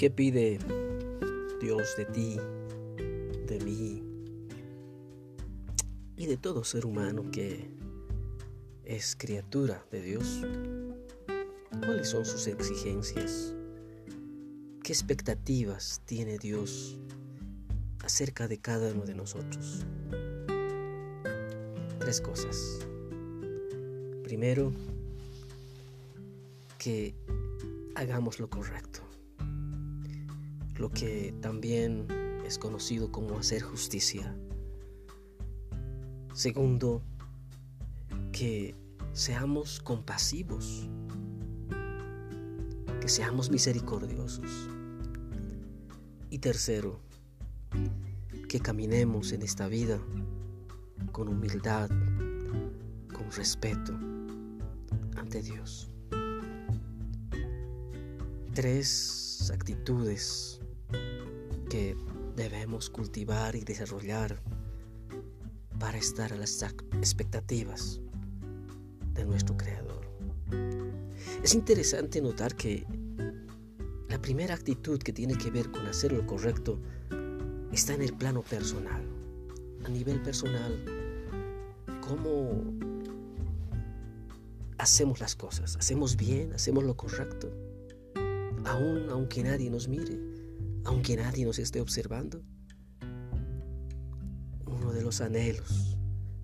¿Qué pide Dios de ti, de mí y de todo ser humano que es criatura de Dios? ¿Cuáles son sus exigencias? ¿Qué expectativas tiene Dios acerca de cada uno de nosotros? Tres cosas. Primero, que hagamos lo correcto lo que también es conocido como hacer justicia. Segundo, que seamos compasivos, que seamos misericordiosos. Y tercero, que caminemos en esta vida con humildad, con respeto ante Dios. Tres actitudes que debemos cultivar y desarrollar para estar a las expectativas de nuestro Creador. Es interesante notar que la primera actitud que tiene que ver con hacer lo correcto está en el plano personal. A nivel personal, ¿cómo hacemos las cosas? ¿Hacemos bien? ¿Hacemos lo correcto? Aún aunque nadie nos mire aunque nadie nos esté observando. Uno de los anhelos,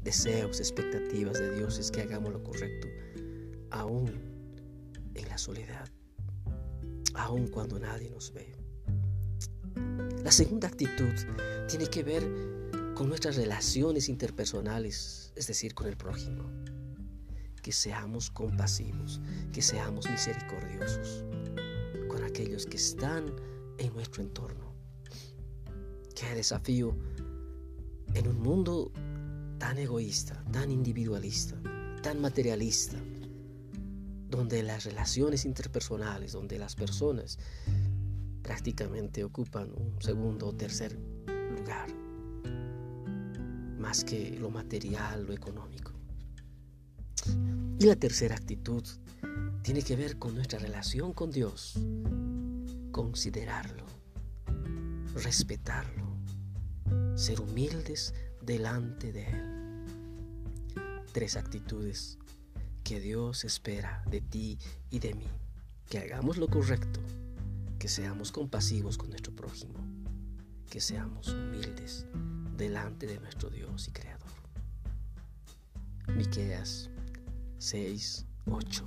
deseos, expectativas de Dios es que hagamos lo correcto, aún en la soledad, aún cuando nadie nos ve. La segunda actitud tiene que ver con nuestras relaciones interpersonales, es decir, con el prójimo. Que seamos compasivos, que seamos misericordiosos con aquellos que están en nuestro entorno. Qué desafío en un mundo tan egoísta, tan individualista, tan materialista, donde las relaciones interpersonales, donde las personas prácticamente ocupan un segundo o tercer lugar, más que lo material, lo económico. Y la tercera actitud tiene que ver con nuestra relación con Dios, considerarlo, respetarlo, ser humildes delante de Él. Tres actitudes que Dios espera de ti y de mí. Que hagamos lo correcto, que seamos compasivos con nuestro prójimo, que seamos humildes delante de nuestro Dios y Creador. Miqueas 6, 8